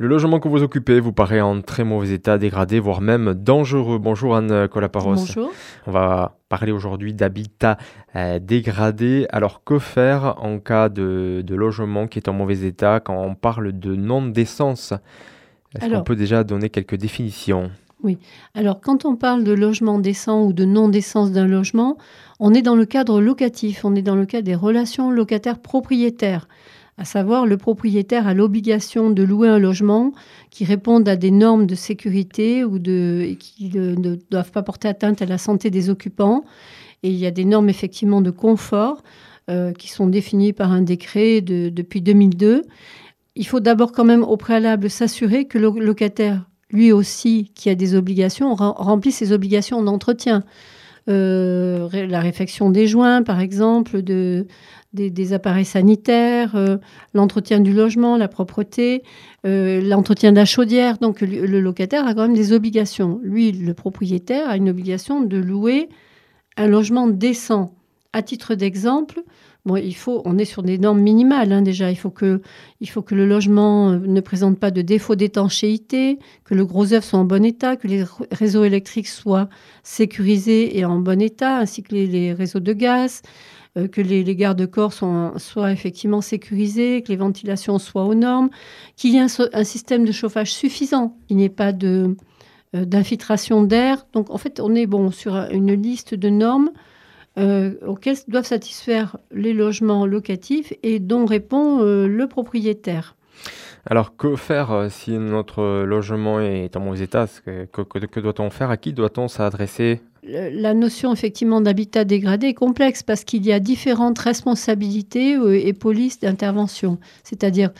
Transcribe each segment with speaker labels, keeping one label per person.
Speaker 1: Le logement que vous occupez vous paraît en très mauvais état, dégradé, voire même dangereux. Bonjour Anne Colaparos.
Speaker 2: Bonjour.
Speaker 1: On va parler aujourd'hui d'habitat euh, dégradé. Alors que faire en cas de, logement qui est en mauvais état quand on parle de non-décence? Est-ce qu'on peut déjà donner quelques définitions?
Speaker 2: Oui. Alors quand on parle de logement décent ou de non-décence d'un logement, on est dans le cadre locatif, on est dans le cadre des relations locataires-propriétaires à savoir le propriétaire a l'obligation de louer un logement qui réponde à des normes de sécurité ou de, qui ne doivent pas porter atteinte à la santé des occupants. Et il y a des normes effectivement de confort euh, qui sont définies par un décret depuis 2002. Il faut d'abord quand même au préalable s'assurer que le locataire, lui aussi, qui a des obligations, remplit ses obligations d'entretien. Euh, la réfection des joints, par exemple, de, des, appareils sanitaires, euh, l'entretien du logement, la propreté, euh, l'entretien de la chaudière. Donc le, locataire a quand même des obligations. Lui, le propriétaire, a une obligation de louer un logement décent. À titre d'exemple, il faut, on est sur des normes minimales hein, déjà. Il faut, que, le logement euh, ne présente pas de défaut d'étanchéité, que le gros œuvre soit en bon état, que les réseaux électriques soient sécurisés et en bon état, ainsi que les réseaux de gaz. Euh, que les, gardes-corps soient effectivement sécurisés, que les ventilations soient aux normes, qu'il y ait un, système de chauffage suffisant, qu'il n'y ait pas euh, d'infiltration d'air. Donc en fait, on est bon sur une liste de normes euh, auxquelles doivent satisfaire les logements locatifs et dont répond le propriétaire.
Speaker 1: Alors que faire si notre logement est en mauvais état? Que doit-on faire? À qui doit-on s'adresser?
Speaker 2: La notion effectivement d'habitat dégradé est complexe parce qu'il y a différentes responsabilités euh, et polices d'intervention. C'est-à-dire,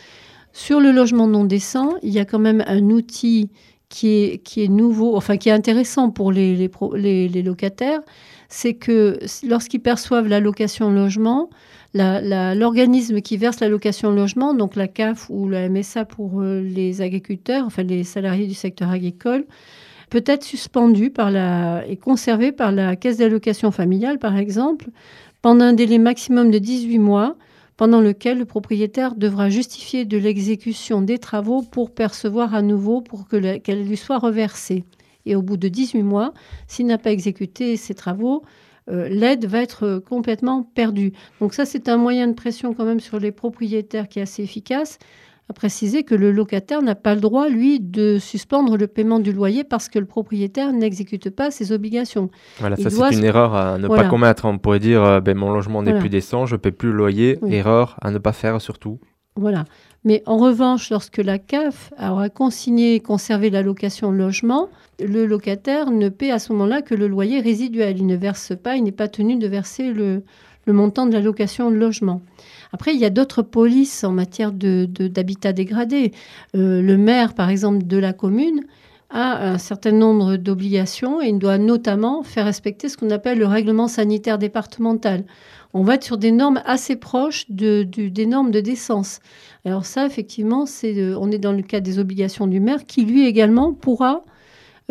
Speaker 2: sur le logement non décent, il y a quand même un outil qui est, nouveau, enfin qui est intéressant pour les, les, locataires, c'est que lorsqu'ils perçoivent la location logement, l'organisme qui verse la location logement, donc la CAF ou la MSA pour euh, les agriculteurs, enfin les salariés du secteur agricole, peut être suspendu par la, et conservé par la caisse d'allocation familiale, par exemple, pendant un délai maximum de 18 mois, pendant lequel le propriétaire devra justifier de l'exécution des travaux pour percevoir à nouveau pour qu'elle lui soit reversée. Et au bout de 18 mois, s'il n'a pas exécuté ces travaux, euh, l'aide va être complètement perdue. Donc ça, c'est un moyen de pression quand même sur les propriétaires qui est assez efficace a précisé que le locataire n'a pas le droit, lui, de suspendre le paiement du loyer parce que le propriétaire n'exécute pas ses obligations.
Speaker 1: Voilà, ça c'est une erreur à ne pas commettre. On pourrait dire, euh, ben, mon logement n'est plus décent, je ne paie plus le loyer. Erreur à ne pas faire surtout.
Speaker 2: Voilà. Mais en revanche, lorsque la CAF aura consigné et conservé la location logement, le locataire ne paie à ce moment-là que le loyer résiduel. Il ne verse pas, il n'est pas tenu de verser le, le montant de la location de logement. Après, il y a d'autres polices en matière d'habitat de, dégradé. Euh, le maire, par exemple, de la commune a un certain nombre d'obligations et il doit notamment faire respecter ce qu'on appelle le règlement sanitaire départemental. On va être sur des normes assez proches de, des normes de décence. Alors ça, effectivement, c'est, on est dans le cas des obligations du maire qui, lui également, pourra euh,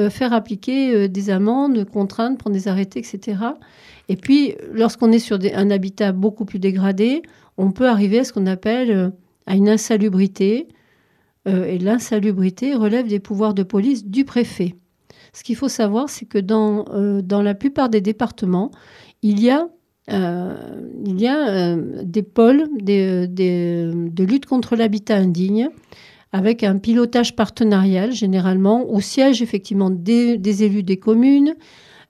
Speaker 2: faire appliquer euh, des amendes, contraintes, prendre des arrêtés, etc. Et puis, lorsqu'on est sur un habitat beaucoup plus dégradé, on peut arriver à ce qu'on appelle euh, à une insalubrité. et l'insalubrité relève des pouvoirs de police du préfet. Ce qu'il faut savoir, c'est que dans, dans la plupart des départements, il y a il y a des pôles de lutte contre l'habitat indigne avec un pilotage partenarial généralement où siègent effectivement des, élus des communes,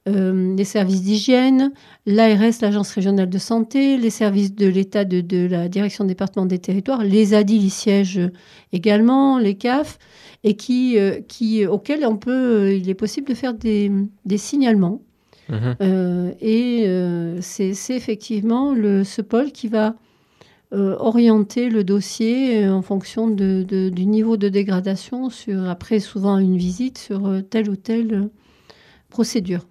Speaker 2: euh, les services d'hygiène, l'ARS, l'Agence régionale de santé, les services de l'État de, la Direction département des territoires, les ADIL y siègent également, les CAF, et qui, euh, qui, auxquels on peut, euh, il est possible de faire des, signalements. Mmh. et c'est effectivement le, ce pôle qui va euh, orienter le dossier euh, en fonction de, du niveau de dégradation, sur, après souvent une visite, sur euh, telle ou telle procédure.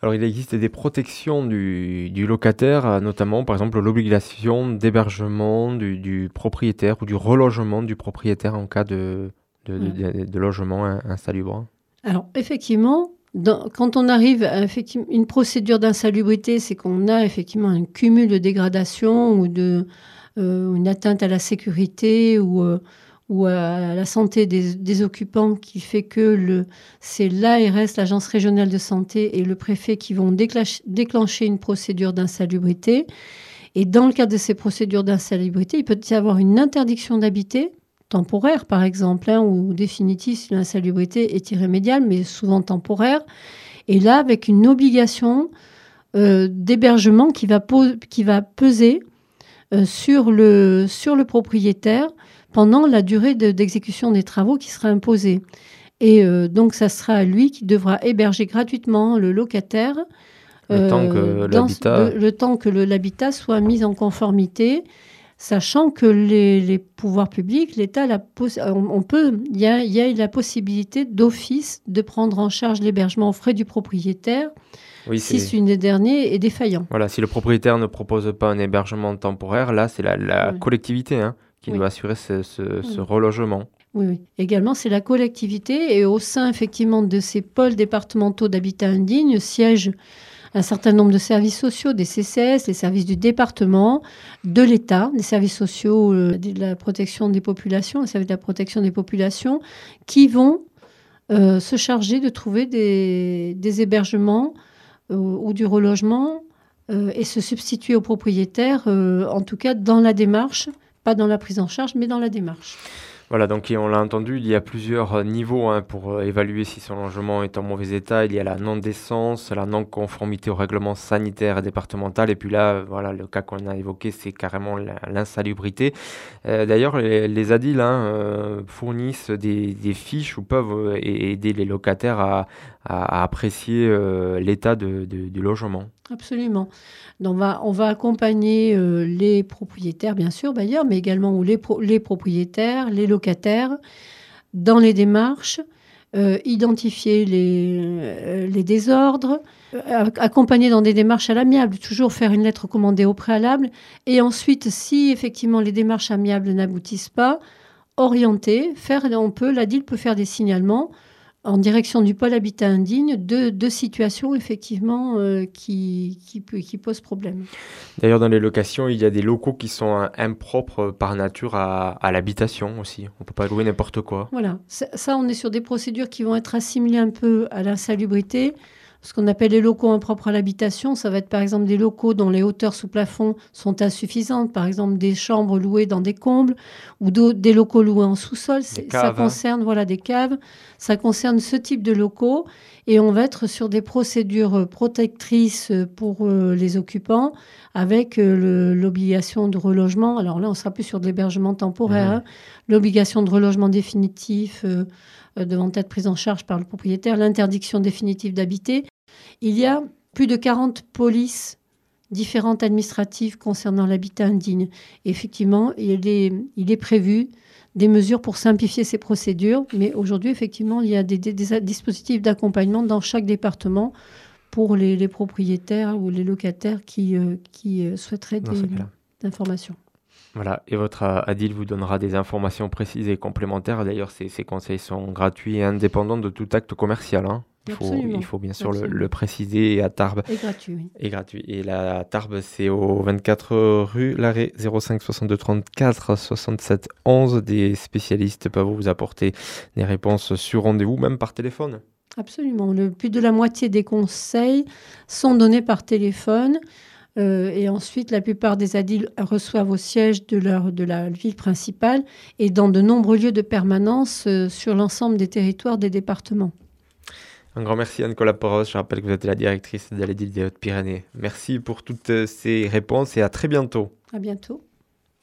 Speaker 1: Alors il existe des protections du, du locataire, notamment par exemple l'obligation d'hébergement du, du, propriétaire ou du relogement du propriétaire en cas de, de, de logement insalubre.
Speaker 2: Alors effectivement, quand on arrive à une procédure d'insalubrité, c'est qu'on a effectivement un cumul de dégradation ou euh, une atteinte à la sécurité ou, euh, ou à la santé des, occupants qui fait que c'est l'ARS, l'Agence régionale de santé, et le préfet qui vont déclencher une procédure d'insalubrité. Et dans le cadre de ces procédures d'insalubrité, il peut y avoir une interdiction d'habiter, temporaire par exemple, hein, ou définitive si l'insalubrité est irrémédiable, mais souvent temporaire. Et là, avec une obligation euh, d'hébergement qui va, qui va peser euh, sur, le, sur le propriétaire pendant la durée d'exécution des travaux qui sera imposée. Et euh, donc, ça sera lui qui devra héberger gratuitement le locataire
Speaker 1: le temps
Speaker 2: que l'habitat soit mis en conformité sachant que les, pouvoirs publics, l'État, on, peut, il y a, la possibilité d'office de prendre en charge l'hébergement aux frais du propriétaire. si une des derniers est défaillant.
Speaker 1: Voilà, si le propriétaire ne propose pas un hébergement temporaire, là, c'est la, collectivité hein, qui doit assurer ce, relogement.
Speaker 2: Oui, oui. Également, c'est la collectivité et au sein effectivement de ces pôles départementaux d'habitat indigne siègent un certain nombre de services sociaux, des CCS, les services du département, de l'État, des services sociaux euh, de la protection des populations, les services de la protection des populations, qui vont euh, se charger de trouver des, hébergements euh, ou du relogement et se substituer aux propriétaires, en tout cas dans la démarche, pas dans la prise en charge, mais dans la démarche.
Speaker 1: Voilà, donc on l'a entendu, il y a plusieurs euh, niveaux hein, pour euh, évaluer si son logement est en mauvais état. Il y a la non-décence, la non-conformité au règlement sanitaire et départemental, et puis là, voilà, le cas qu'on a évoqué, c'est carrément l'insalubrité. Euh, d'ailleurs, les, ADIL hein, fournissent des, fiches ou peuvent aider les locataires à, apprécier l'état du logement.
Speaker 2: Absolument. on, va, on va accompagner euh, les propriétaires, bien sûr, d'ailleurs, mais également les, les propriétaires, les locataires, dans les démarches, euh, identifier les, euh, les désordres, accompagner dans des démarches à l'amiable, toujours faire une lettre commandée au préalable, et ensuite, si effectivement les démarches amiables n'aboutissent pas, orienter, faire, on peut, la DIL peut faire des signalements en direction du pôle habitat indigne de, situations effectivement euh, qui, qui, posent problème.
Speaker 1: D'ailleurs, dans les locations, il y a des locaux qui sont impropres par nature à, l'habitation aussi. On ne peut pas louer n'importe quoi.
Speaker 2: Voilà, ça, on est sur des procédures qui vont être assimilées un peu à l'insalubrité ce qu'on appelle les locaux impropres à l'habitation. Ça va être par exemple des locaux dont les hauteurs sous plafond sont insuffisantes, par exemple des chambres louées dans des combles ou des locaux loués en sous-sol. Ça hein. concerne voilà des caves. Ça concerne ce type de locaux et on va être sur des procédures protectrices pour euh, les occupants avec euh, l'obligation de relogement. Alors là, on sera plus sur de l'hébergement temporaire, mmh. hein. l'obligation de relogement définitif euh, devant être prise en charge par le propriétaire, l'interdiction définitive d'habiter. Il y a plus de 40 polices différentes administratives concernant l'habitat indigne. effectivement, il est, il est prévu des mesures pour simplifier ces procédures, mais aujourd'hui, effectivement, il y a des, dispositifs d'accompagnement dans chaque département pour les, propriétaires ou les locataires qui, euh, qui euh, souhaiteraient des, informations.
Speaker 1: Voilà, et votre ADIL vous donnera des informations précises et complémentaires. D'ailleurs, ces, ces conseils sont gratuits et indépendants de tout acte commercial. Hein. Il faut, il faut, bien sûr le, préciser. À Tarbes.
Speaker 2: Et gratuit, oui.
Speaker 1: Et gratuit. Et la Tarbes, c'est au 24 rue Larrey, 05 62 34 67 11. Des spécialistes peuvent vous apporter des réponses sur rendez-vous, même par téléphone.
Speaker 2: Absolument. Le, plus de la moitié des conseils sont donnés par téléphone. Euh, et ensuite, la plupart des ADIL reçoivent au siège de, leur, de la ville principale et dans de nombreux lieux de permanence euh, sur l'ensemble des territoires des départements.
Speaker 1: Un grand merci à Nicolas Poros. Je rappelle que vous êtes la directrice de l'ADIL des Hautes-Pyrénées. Merci pour toutes ces réponses et à très bientôt.
Speaker 2: À bientôt.